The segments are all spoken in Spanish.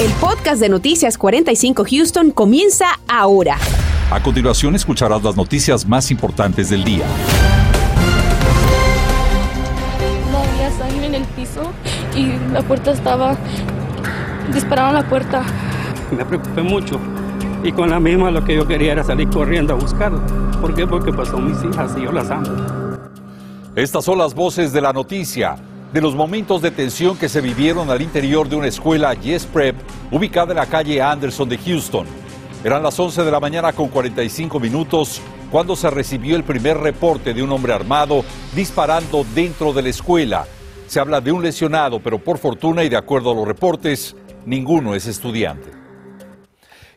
El podcast de Noticias 45 Houston comienza ahora. A continuación escucharás las noticias más importantes del día. No había sangre en el piso y la puerta estaba... Dispararon la puerta. Me preocupé mucho y con la misma lo que yo quería era salir corriendo a buscarla. ¿Por qué? Porque pasó mis hijas y yo las amo. Estas son las voces de la noticia, de los momentos de tensión que se vivieron al interior de una escuela Yes Prep ubicada en la calle Anderson de Houston. Eran las 11 de la mañana con 45 minutos cuando se recibió el primer reporte de un hombre armado disparando dentro de la escuela. Se habla de un lesionado, pero por fortuna y de acuerdo a los reportes, ninguno es estudiante.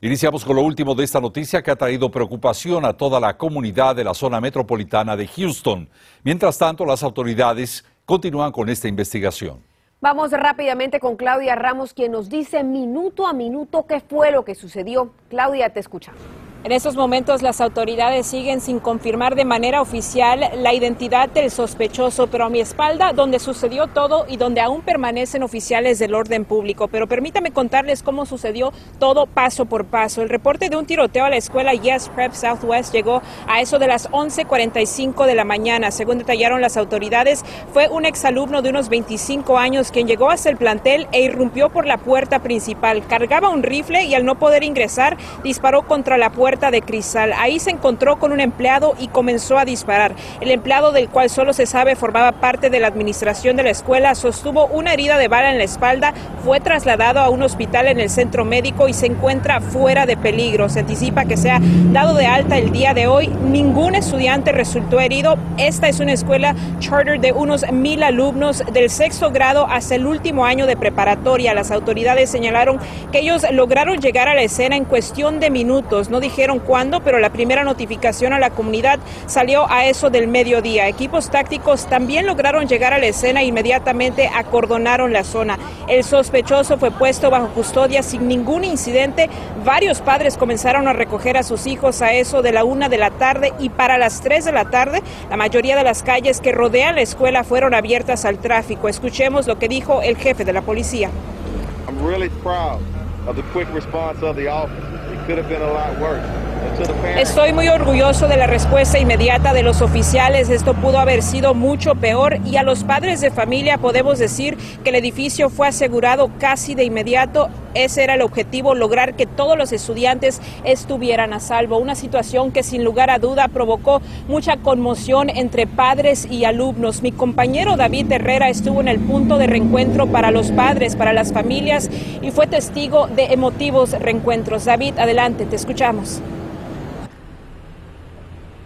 Iniciamos con lo último de esta noticia que ha traído preocupación a toda la comunidad de la zona metropolitana de Houston. Mientras tanto, las autoridades continúan con esta investigación. Vamos rápidamente con Claudia Ramos, quien nos dice minuto a minuto qué fue lo que sucedió. Claudia, te escuchamos. En estos momentos las autoridades siguen sin confirmar de manera oficial la identidad del sospechoso, pero a mi espalda donde sucedió todo y donde aún permanecen oficiales del orden público. Pero permítame contarles cómo sucedió todo paso por paso. El reporte de un tiroteo a la escuela Yes Prep Southwest llegó a eso de las 11:45 de la mañana. Según detallaron las autoridades, fue un exalumno de unos 25 años quien llegó hasta el plantel e irrumpió por la puerta principal. Cargaba un rifle y al no poder ingresar disparó contra la puerta de cristal. Ahí se encontró con un empleado y comenzó a disparar. El empleado del cual solo se sabe formaba parte de la administración de la escuela, sostuvo una herida de bala en la espalda, fue trasladado a un hospital en el centro médico y se encuentra fuera de peligro. Se anticipa que sea dado de alta el día de hoy. Ningún estudiante resultó herido. Esta es una escuela charter de unos mil alumnos del sexto grado hasta el último año de preparatoria. Las autoridades señalaron que ellos lograron llegar a la escena en cuestión de minutos. No dijeron cuándo, pero la primera notificación a la comunidad salió a eso del mediodía. Equipos tácticos también lograron llegar a la escena e inmediatamente acordonaron la zona. El sospechoso fue puesto bajo custodia sin ningún incidente. Varios padres comenzaron a recoger a sus hijos a eso de la una de la tarde y para las tres de la tarde la mayoría de las calles que rodean la escuela fueron abiertas al tráfico. Escuchemos lo que dijo el jefe de la policía. I'm really proud of the quick response of the. Estoy muy orgulloso de la respuesta inmediata de los oficiales. Esto pudo haber sido mucho peor y a los padres de familia podemos decir que el edificio fue asegurado casi de inmediato. Ese era el objetivo, lograr que todos los estudiantes estuvieran a salvo. Una situación que sin lugar a duda provocó mucha conmoción entre padres y alumnos. Mi compañero David Herrera estuvo en el punto de reencuentro para los padres, para las familias y fue testigo de emotivos reencuentros. David, adelante, te escuchamos.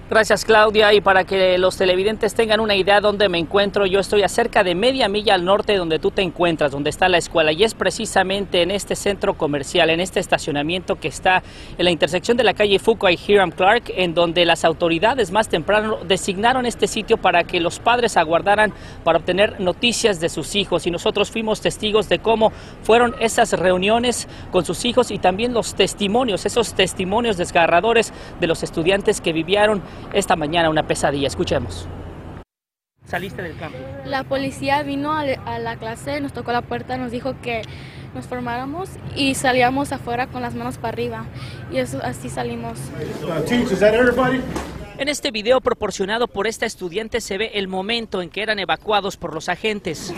Gracias Claudia. Y para que los televidentes tengan una idea de dónde me encuentro, yo estoy a cerca de media milla al norte de donde tú te encuentras, donde está la escuela. Y es precisamente en este centro comercial, en este estacionamiento que está en la intersección de la calle Fuqua y Hiram Clark, en donde las autoridades más temprano designaron este sitio para que los padres aguardaran para obtener noticias de sus hijos. Y nosotros fuimos testigos de cómo fueron esas reuniones con sus hijos y también los testimonios, esos testimonios desgarradores de los estudiantes que vivieron esta mañana una pesadilla. Escuchemos. Saliste del campo. La policía vino a, la clase, nos tocó la puerta, nos dijo que nos formáramos y salíamos afuera con las manos para arriba. Y eso así salimos. En este video proporcionado por esta estudiante se ve el momento en que eran evacuados por los agentes.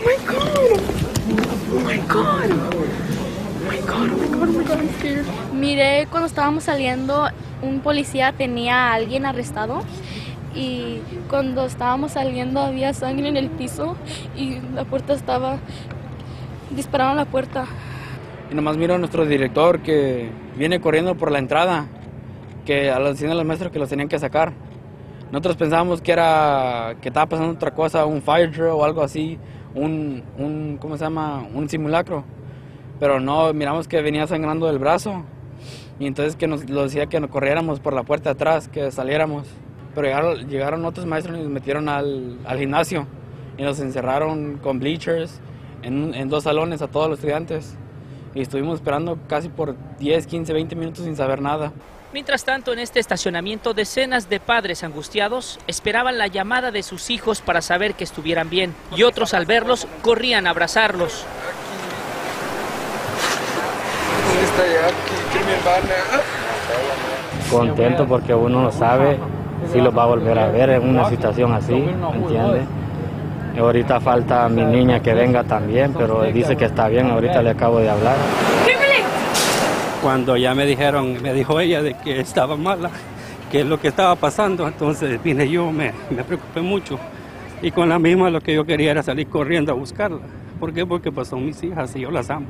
Miré cuando estábamos saliendo, un policía tenía a alguien arrestado. Y cuando estábamos saliendo había sangre en el piso y la puerta estaba... Dispararon la puerta. Y nomás miro a nuestro director que viene corriendo por la entrada, que a los a los maestros que los tenían que sacar. Nosotros pensábamos que era que estaba pasando otra cosa, un fire drill o algo así, un, un ¿cómo se llama? Un simulacro. Pero no, miramos que venía sangrando del brazo. Y entonces que nos lo decía que nos corriéramos por la puerta atrás, que saliéramos. Pero llegaron, llegaron otros maestros y nos metieron al, al gimnasio. Y nos encerraron con bleachers en, en dos salones a todos los estudiantes. Y estuvimos esperando casi por 10, 15, 20 minutos sin saber nada. Mientras tanto, en este estacionamiento, decenas de padres angustiados esperaban la llamada de sus hijos para saber que estuvieran bien. Y otros, al verlos, corrían a abrazarlos. Contento porque uno no sabe si lo va a volver a ver en una situación así, ¿entiende? Y ahorita falta mi niña que venga también, pero dice que está bien, ahorita le acabo de hablar. Cuando ya me dijeron, me dijo ella de que estaba mala, que es lo que estaba pasando, entonces vine yo, me, me preocupé mucho. Y con la misma lo que yo quería era salir corriendo a buscarla. ¿Por qué? Porque pues son mis hijas y yo las amo.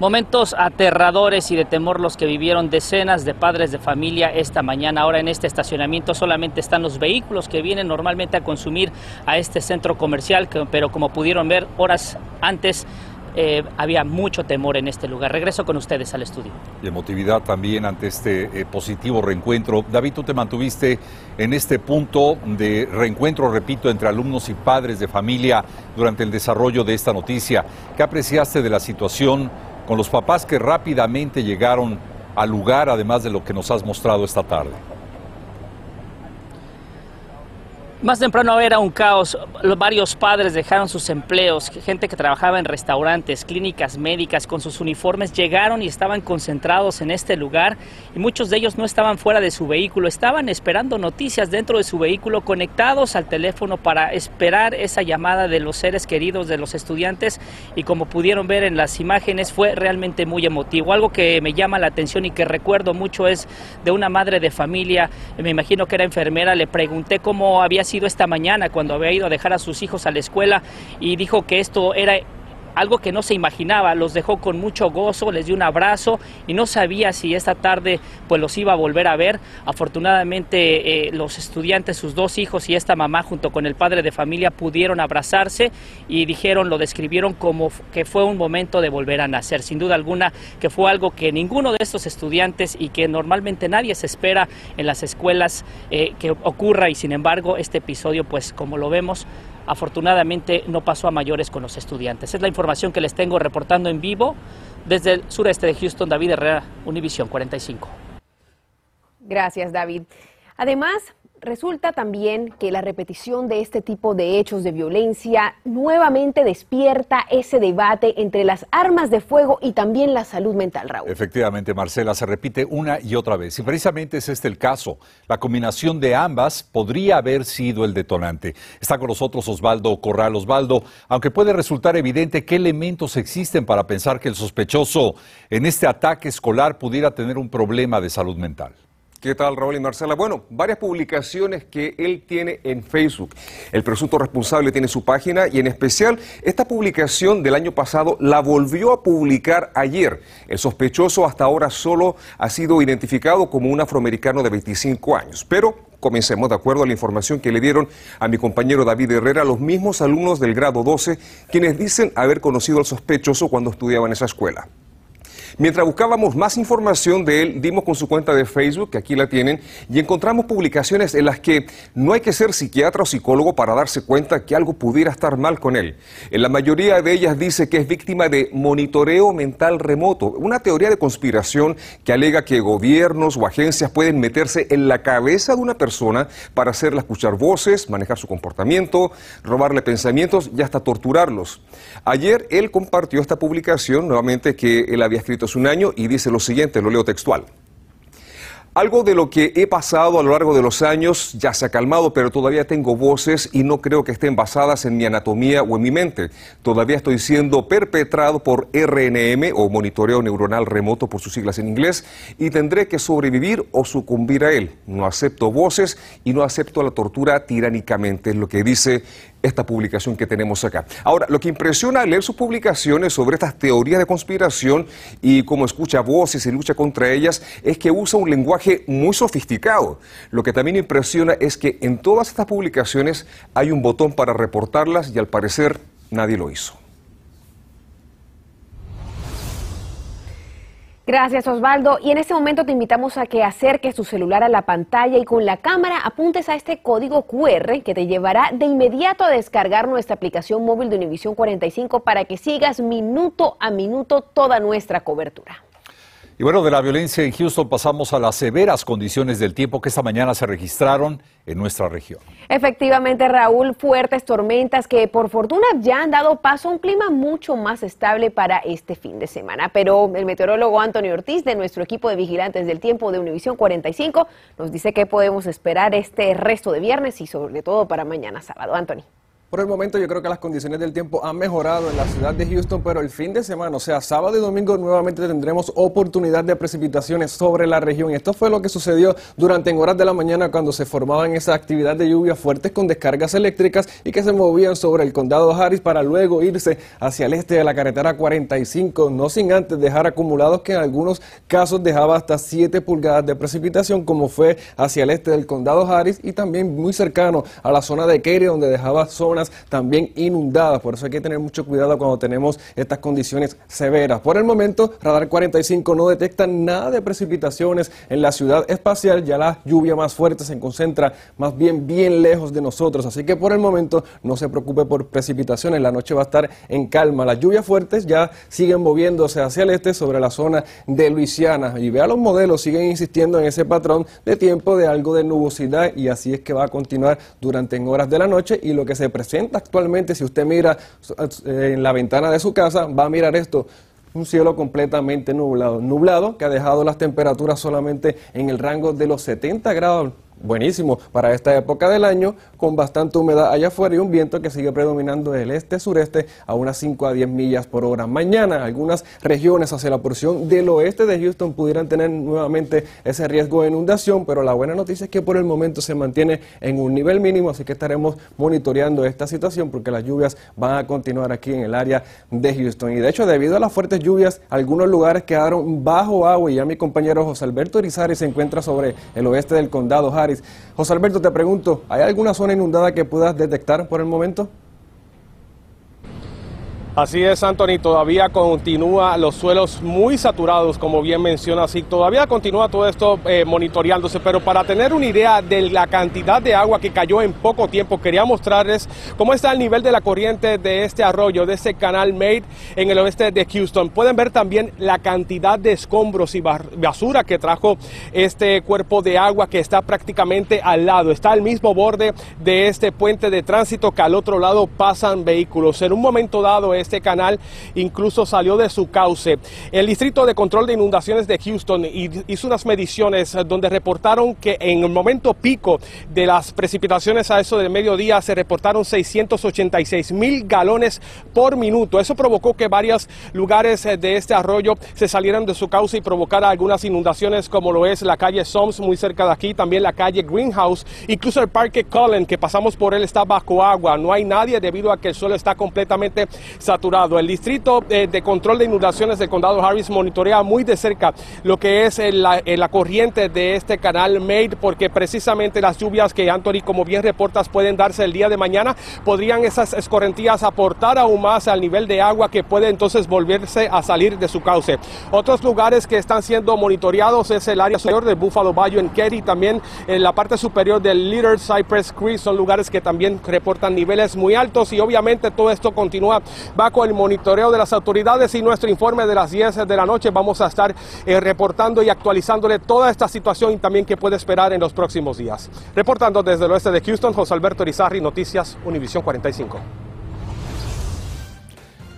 Momentos aterradores y de temor los que vivieron decenas de padres de familia esta mañana. Ahora en este estacionamiento solamente están los vehículos que vienen normalmente a consumir a este centro comercial, pero como pudieron ver horas antes eh, había mucho temor en este lugar. Regreso con ustedes al estudio. Y emotividad también ante este eh, positivo reencuentro. David, tú te mantuviste en este punto de reencuentro, repito, entre alumnos y padres de familia durante el desarrollo de esta noticia. ¿Qué apreciaste de la situación con los papás que rápidamente llegaron al lugar, además de lo que nos has mostrado esta tarde? Más temprano era un caos. Varios padres dejaron sus empleos. Gente que trabajaba en restaurantes, clínicas médicas, con sus uniformes, llegaron y estaban concentrados en este lugar. Y muchos de ellos no estaban fuera de su vehículo, estaban esperando noticias dentro de su vehículo, conectados al teléfono para esperar esa llamada de los seres queridos de los estudiantes. Y como pudieron ver en las imágenes, fue realmente muy emotivo. Algo que me llama la atención y que recuerdo mucho es de una madre de familia, me imagino que era enfermera, le pregunté cómo había sido esta mañana cuando había ido a dejar a sus hijos a la escuela y dijo que esto era algo que no se imaginaba, los dejó con mucho gozo, les dio un abrazo y no sabía si esta tarde pues los iba a volver a ver. Afortunadamente eh, los estudiantes, sus dos hijos y esta mamá junto con el padre de familia pudieron abrazarse y dijeron, lo describieron como que fue un momento de volver a nacer. Sin duda alguna que fue algo que ninguno de estos estudiantes y que normalmente nadie se espera en las escuelas eh, que ocurra y sin embargo este episodio pues como lo vemos afortunadamente no pasó a mayores con los estudiantes. Es la información que les tengo reportando en vivo desde el sureste de Houston, David Herrera, Univisión 45. Gracias, David. Además, Resulta también que la repetición de este tipo de hechos de violencia nuevamente despierta ese debate entre las armas de fuego y también la salud mental, Raúl. Efectivamente, Marcela, se repite una y otra vez. Y precisamente es este el caso. La combinación de ambas podría haber sido el detonante. Está con nosotros Osvaldo Corral. Osvaldo, aunque puede resultar evidente qué elementos existen para pensar que el sospechoso en este ataque escolar pudiera tener un problema de salud mental. ¿Qué tal, Raúl y Marcela? Bueno, varias publicaciones que él tiene en Facebook. El presunto responsable tiene su página y en especial esta publicación del año pasado la volvió a publicar ayer. El sospechoso hasta ahora solo ha sido identificado como un afroamericano de 25 años, pero Comencemos, de acuerdo a la información que le dieron a mi compañero David Herrera, los mismos alumnos del grado 12, quienes dicen haber conocido al sospechoso cuando estudiaban en esa escuela. Mientras buscábamos más información de él, dimos con su cuenta de Facebook, que aquí la tienen, y encontramos publicaciones en las que no hay que ser psiquiatra o psicólogo para darse cuenta que algo pudiera estar mal con él. En la mayoría de ellas dice que es víctima de monitoreo mental remoto, una teoría de conspiración que alega que gobiernos o agencias pueden meterse en la cabeza de una persona para hacerla escuchar voces, manejar su comportamiento, robarle pensamientos y hasta torturarlos. Ayer él compartió esta publicación, nuevamente que él había escrito un año y dice lo siguiente, lo leo textual. Algo de lo que he pasado a lo largo de los años ya se ha calmado, pero todavía tengo voces y no creo que estén basadas en mi anatomía o en mi mente. Todavía estoy siendo perpetrado por RNM o monitoreo neuronal remoto por sus siglas en inglés y tendré que sobrevivir o sucumbir a él. No acepto voces y no acepto la tortura tiránicamente, es lo que dice esta publicación que tenemos acá. Ahora, lo que impresiona al leer sus publicaciones sobre estas teorías de conspiración y cómo escucha voces y lucha contra ellas es que usa un lenguaje muy sofisticado. Lo que también impresiona es que en todas estas publicaciones hay un botón para reportarlas y al parecer nadie lo hizo. Gracias Osvaldo. Y en este momento te invitamos a que acerques tu celular a la pantalla y con la cámara apuntes a este código QR que te llevará de inmediato a descargar nuestra aplicación móvil de Univisión 45 para que sigas minuto a minuto toda nuestra cobertura. Y bueno, de la violencia en Houston pasamos a las severas condiciones del tiempo que esta mañana se registraron en nuestra región. Efectivamente, Raúl, fuertes tormentas que por fortuna ya han dado paso a un clima mucho más estable para este fin de semana. Pero el meteorólogo Antonio Ortiz de nuestro equipo de vigilantes del tiempo de Univisión 45 nos dice que podemos esperar este resto de viernes y sobre todo para mañana sábado. Anthony. Por el momento yo creo que las condiciones del tiempo han mejorado en la ciudad de Houston, pero el fin de semana, o sea, sábado y domingo nuevamente tendremos oportunidad de precipitaciones sobre la región. Esto fue lo que sucedió durante en horas de la mañana cuando se formaban esa actividad de lluvia fuertes con descargas eléctricas y que se movían sobre el condado Harris para luego irse hacia el este de la carretera 45, no sin antes dejar acumulados que en algunos casos dejaba hasta 7 pulgadas de precipitación, como fue hacia el este del condado Harris y también muy cercano a la zona de Kerry, donde dejaba también inundadas. Por eso hay que tener mucho cuidado cuando tenemos estas condiciones severas. Por el momento, Radar 45 no detecta nada de precipitaciones en la ciudad espacial. Ya la lluvia más fuerte se concentra más bien bien lejos de nosotros. Así que por el momento no se preocupe por precipitaciones. La noche va a estar en calma. Las lluvias fuertes ya siguen moviéndose hacia el este sobre la zona de Luisiana. Y vea los modelos, siguen insistiendo en ese patrón de tiempo de algo de nubosidad y así es que va a continuar durante en horas de la noche y lo que se presenta actualmente, si usted mira eh, en la ventana de su casa, va a mirar esto, un cielo completamente nublado, nublado que ha dejado las temperaturas solamente en el rango de los 70 grados buenísimo para esta época del año, con bastante humedad allá afuera y un viento que sigue predominando del este-sureste a unas 5 a 10 millas por hora. Mañana algunas regiones hacia la porción del oeste de Houston pudieran tener nuevamente ese riesgo de inundación, pero la buena noticia es que por el momento se mantiene en un nivel mínimo, así que estaremos monitoreando esta situación porque las lluvias van a continuar aquí en el área de Houston. Y de hecho, debido a las fuertes lluvias, algunos lugares quedaron bajo agua y ya mi compañero José Alberto Irizarry se encuentra sobre el oeste del condado Harris José Alberto, te pregunto, ¿hay alguna zona inundada que puedas detectar por el momento? Así es, Anthony, todavía continúa los suelos muy saturados, como bien menciona, así todavía continúa todo esto eh, monitoreándose, pero para tener una idea de la cantidad de agua que cayó en poco tiempo, quería mostrarles cómo está el nivel de la corriente de este arroyo, de este canal Made en el oeste de Houston. Pueden ver también la cantidad de escombros y basura que trajo este cuerpo de agua que está prácticamente al lado, está al mismo borde de este puente de tránsito que al otro lado pasan vehículos. En un momento dado, este canal incluso salió de su cauce. El Distrito de Control de Inundaciones de Houston hizo unas mediciones donde reportaron que en el momento pico de las precipitaciones a eso del mediodía se reportaron 686 mil galones por minuto. Eso provocó que varios lugares de este arroyo se salieran de su cauce y provocara algunas inundaciones como lo es la calle Soms muy cerca de aquí, también la calle Greenhouse, incluso el parque Cullen que pasamos por él está bajo agua. No hay nadie debido a que el suelo está completamente el Distrito eh, de Control de Inundaciones del Condado Harris monitorea muy de cerca lo que es la, la corriente de este canal Made, porque precisamente las lluvias que Anthony, como bien reportas, pueden darse el día de mañana, podrían esas escorrentías aportar aún más al nivel de agua que puede entonces volverse a salir de su cauce. Otros lugares que están siendo monitoreados es el área superior de Buffalo Bayou en Kerry, también en la parte superior del Little Cypress Creek, son lugares que también reportan niveles muy altos y obviamente todo esto continúa bajo el monitoreo de las autoridades y nuestro informe de las 10 de la noche. Vamos a estar eh, reportando y actualizándole toda esta situación y también qué puede esperar en los próximos días. Reportando desde el oeste de Houston, José Alberto Rizarri, Noticias Univisión 45.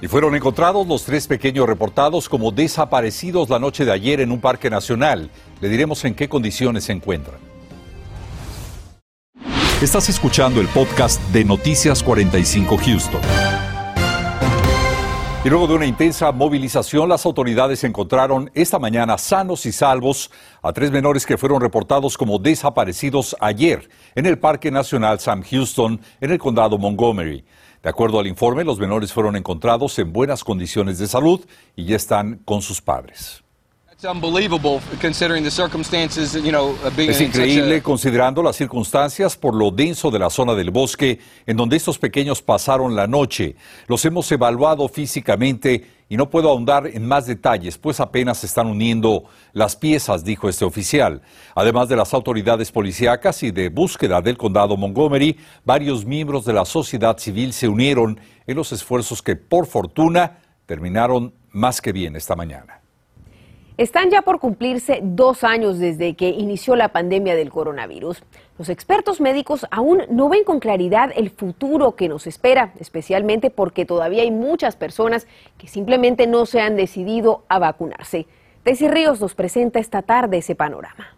Y fueron encontrados los tres pequeños reportados como desaparecidos la noche de ayer en un parque nacional. Le diremos en qué condiciones se encuentran. Estás escuchando el podcast de Noticias 45 Houston. Y luego de una intensa movilización, las autoridades encontraron esta mañana sanos y salvos a tres menores que fueron reportados como desaparecidos ayer en el Parque Nacional Sam Houston, en el condado Montgomery. De acuerdo al informe, los menores fueron encontrados en buenas condiciones de salud y ya están con sus padres. Es increíble considerando las circunstancias por lo denso de la zona del bosque en donde estos pequeños pasaron la noche. Los hemos evaluado físicamente y no puedo ahondar en más detalles, pues apenas se están uniendo las piezas, dijo este oficial. Además de las autoridades policíacas y de búsqueda del condado Montgomery, varios miembros de la sociedad civil se unieron en los esfuerzos que, por fortuna, terminaron más que bien esta mañana. Están ya por cumplirse dos años desde que inició la pandemia del coronavirus. Los expertos médicos aún no ven con claridad el futuro que nos espera, especialmente porque todavía hay muchas personas que simplemente no se han decidido a vacunarse. Daisy Ríos nos presenta esta tarde ese panorama.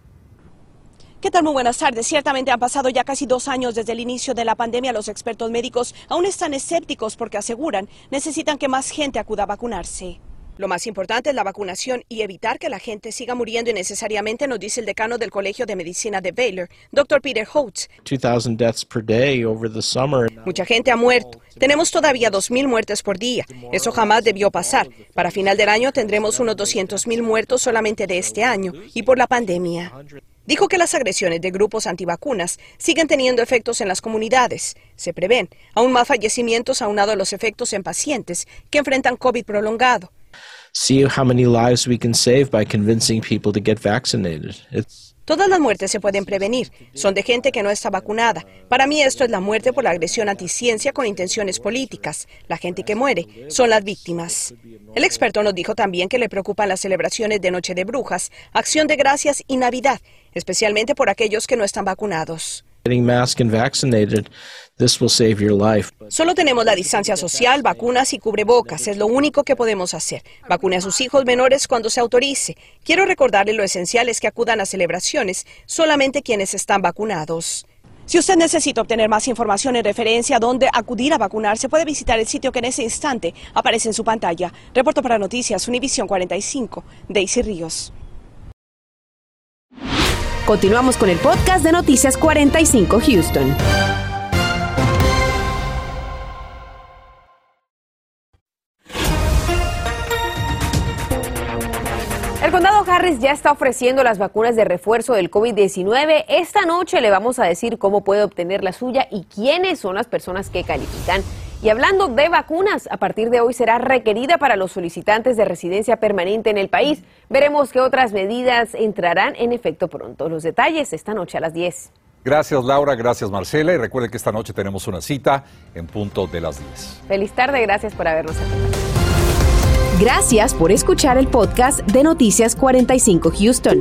¿Qué tal? Muy buenas tardes. Ciertamente han pasado ya casi dos años desde el inicio de la pandemia. Los expertos médicos aún están escépticos porque aseguran necesitan que más gente acuda a vacunarse. Lo más importante es la vacunación y evitar que la gente siga muriendo innecesariamente, nos dice el decano del Colegio de Medicina de Baylor, Dr. Peter Holtz. Mucha gente ha muerto. Tenemos todavía 2.000 muertes por día. Eso jamás debió pasar. Para final del año tendremos unos 200.000 muertos solamente de este año y por la pandemia. Dijo que las agresiones de grupos antivacunas siguen teniendo efectos en las comunidades. Se prevén aún más fallecimientos aunado a los efectos en pacientes que enfrentan COVID prolongado see how many lives we can save by convincing people to get vaccinated. Todas las muertes se pueden prevenir. Son de gente que no está vacunada. Para mí esto es la muerte por la agresión anticiencia con intenciones políticas. La gente que muere son las víctimas. El experto nos dijo también que le preocupan las celebraciones de Noche de Brujas, Acción de Gracias y Navidad, especialmente por aquellos que no están vacunados. Solo tenemos la distancia social, vacunas y cubrebocas. Es lo único que podemos hacer. Vacune a sus hijos menores cuando se autorice. Quiero recordarle lo esencial es que acudan a celebraciones solamente quienes están vacunados. Si usted necesita obtener más información en referencia a dónde acudir a vacunarse, puede visitar el sitio que en ese instante aparece en su pantalla. Reporto para Noticias Univisión 45, Daisy Ríos. Continuamos con el podcast de Noticias 45 Houston. El condado Harris ya está ofreciendo las vacunas de refuerzo del COVID-19. Esta noche le vamos a decir cómo puede obtener la suya y quiénes son las personas que califican. Y hablando de vacunas, a partir de hoy será requerida para los solicitantes de residencia permanente en el país. Veremos qué otras medidas entrarán en efecto pronto. Los detalles esta noche a las 10. Gracias Laura, gracias Marcela y recuerde que esta noche tenemos una cita en punto de las 10. Feliz tarde, gracias por habernos acompañado. Gracias por escuchar el podcast de Noticias 45 Houston.